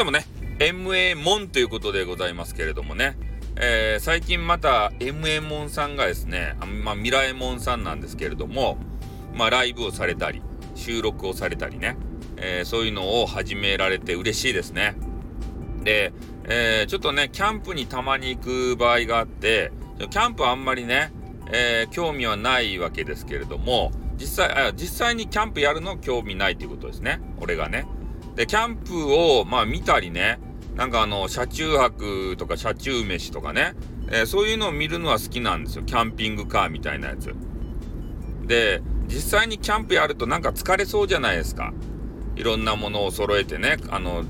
どもね、MA モンということでございますけれどもね、えー、最近また MA モンさんがですね、まあ、ミラエモンさんなんですけれども、まあ、ライブをされたり、収録をされたりね、えー、そういうのを始められて嬉しいですね。で、えー、ちょっとね、キャンプにたまに行く場合があって、キャンプあんまりね、えー、興味はないわけですけれども、実際、あ実際にキャンプやるの興味ないということですね。俺がね。で、キャンプを、まあ見たりね、なんかあの、車中泊とか車中飯とかね、えー、そういうのを見るのは好きなんですよ。キャンピングカーみたいなやつ。で、実際にキャンプやるとなんか疲れそうじゃないですか。いろんなものを揃えてね、あの、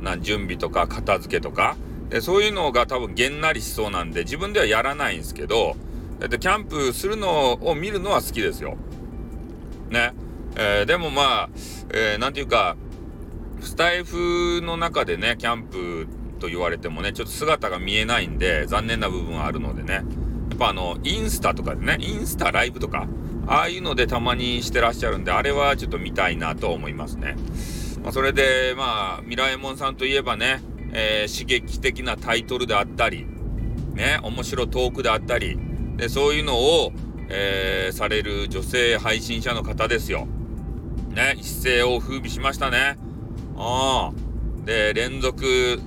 な準備とか片付けとか。でそういうのが多分げんなりしそうなんで、自分ではやらないんですけど、でキャンプするのを見るのは好きですよ。ね。えー、でもまあ、えー、なんていうか、スタイフの中でね、キャンプと言われてもね、ちょっと姿が見えないんで、残念な部分はあるのでね。やっぱあの、インスタとかでね、インスタライブとか、ああいうのでたまにしてらっしゃるんで、あれはちょっと見たいなと思いますね。まあ、それで、まあ、ミラエモンさんといえばね、えー、刺激的なタイトルであったり、ね、面白トークであったり、で、そういうのを、えー、される女性配信者の方ですよ。ね、一世を風靡しましたね。ああ。で、連続、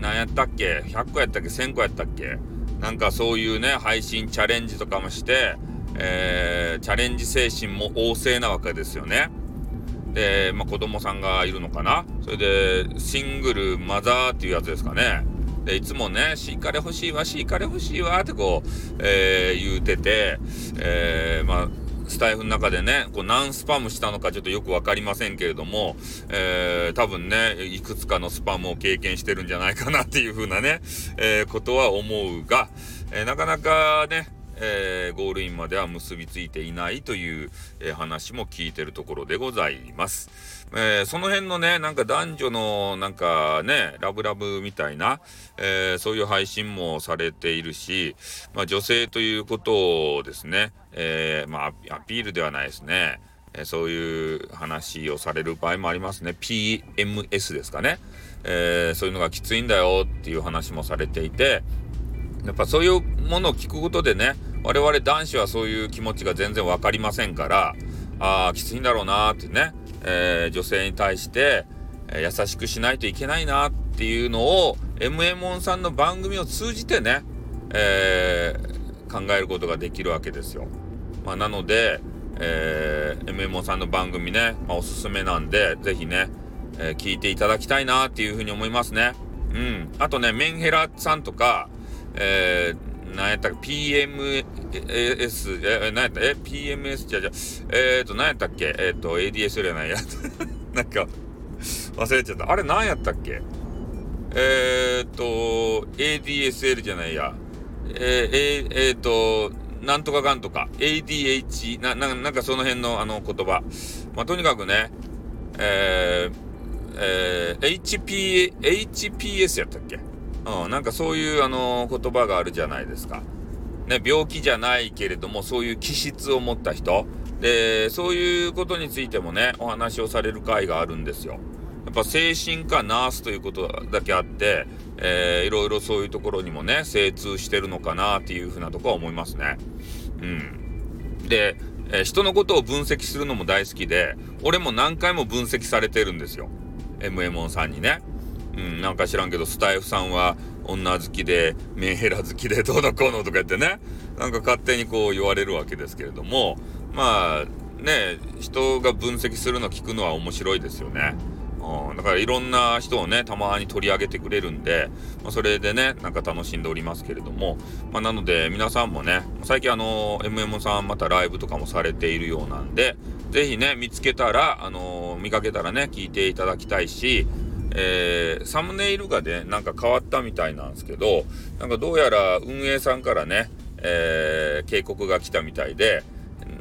何やったっけ ?100 個やったっけ ?1000 個やったっけ？なんかそういうね、配信チャレンジとかもして、えー、チャレンジ精神も旺盛なわけですよね。で、まあ、子供さんがいるのかな？それで、シングルマザーっていうやつですかね。で、いつもね、シーカレ欲しいわ、シーカレ欲しいわってこう、えー、言うてて、えー、まあ、タイフの中でね、こう何スパムしたのかちょっとよくわかりませんけれども、えー、多分ね、いくつかのスパムを経験してるんじゃないかなっていうふうなね、えー、ことは思うが、えー、なかなかね、えー、ゴールインまでは結びついていないという、えー、話も聞いてるところでございます。えー、その辺のね、なんか男女のなんかね、ラブラブみたいな、えそういう配信もされているし、まあ、女性ということをですね、えまあ、アピールではないですね。えそういう話をされる場合もありますね。PMS ですかね。えそういうのがきついんだよっていう話もされていて、やっぱそういうものを聞くことでね、我々男子はそういう気持ちが全然分かりませんから、ああ、きついんだろうなってね、えー、女性に対して、えー、優しくしないといけないなっていうのを、MMON さんの番組を通じてね、えー、考えることができるわけですよ。まあ、なので、えー、MMO さんの番組ね、まあ、おすすめなんで、ぜひね、えー、聞いていただきたいなっていうふうに思いますね。うん。あとね、メンヘラさんとか、えー、何やったっけ ?PMS、え、何やった？え ?PMS じゃじゃ、えーと、何やったっけ？えーと、ADS じゃないや。なんか、忘れちゃった。あれ何やったっけ？えーと、ADSL じゃないや。えー、えー、と、なんとかかんとか、ADH、な、ななんかその辺のあの言葉。まあ、とにかくね、えー、えー、HP、HPS やったっけ？うん、なんかそういうあの言葉があるじゃないですか。ね、病気じゃないけれども、そういう気質を持った人。で、そういうことについてもね、お話をされる会があるんですよ。やっぱ精神科ナースということだけあって、えー、いろいろそういうところにもね、精通してるのかなっていうふうなとこは思いますね。うん。で、えー、人のことを分析するのも大好きで、俺も何回も分析されてるんですよ。MMON さんにね。うん、なんか知らんけど、スタイフさんは女好きで、メンヘラ好きで、どうのこうのとか言ってね、なんか勝手にこう言われるわけですけれども、まあ、ね、人が分析するの聞くのは面白いですよね。うん、だからいろんな人をね、たまに取り上げてくれるんで、まあ、それでね、なんか楽しんでおりますけれども、まあ、なので皆さんもね、最近あの、MM さんまたライブとかもされているようなんで、ぜひね、見つけたら、あの見かけたらね、聞いていただきたいし、えー、サムネイルがね、なんか変わったみたいなんですけど、なんかどうやら運営さんからね、えー、警告が来たみたいで、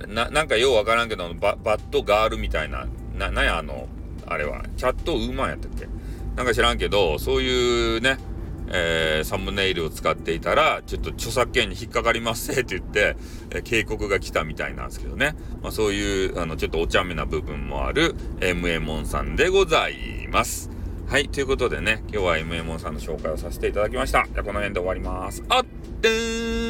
な、なんかようわからんけど、ババッドガールみたいな、な、なんやあの、あれは、キャットウーマンやったっけ？なんか知らんけど、そういうね、えー、サムネイルを使っていたら、ちょっと著作権に引っかかりますって言って、えー、警告が来たみたいなんですけどね。まあ、そういう、あの、ちょっとお茶目な部分もある、MA モンさんでございます。はい、ということでね、今日は MMO さんの紹介をさせていただきました。じゃあこの辺で終わります。あっ、でー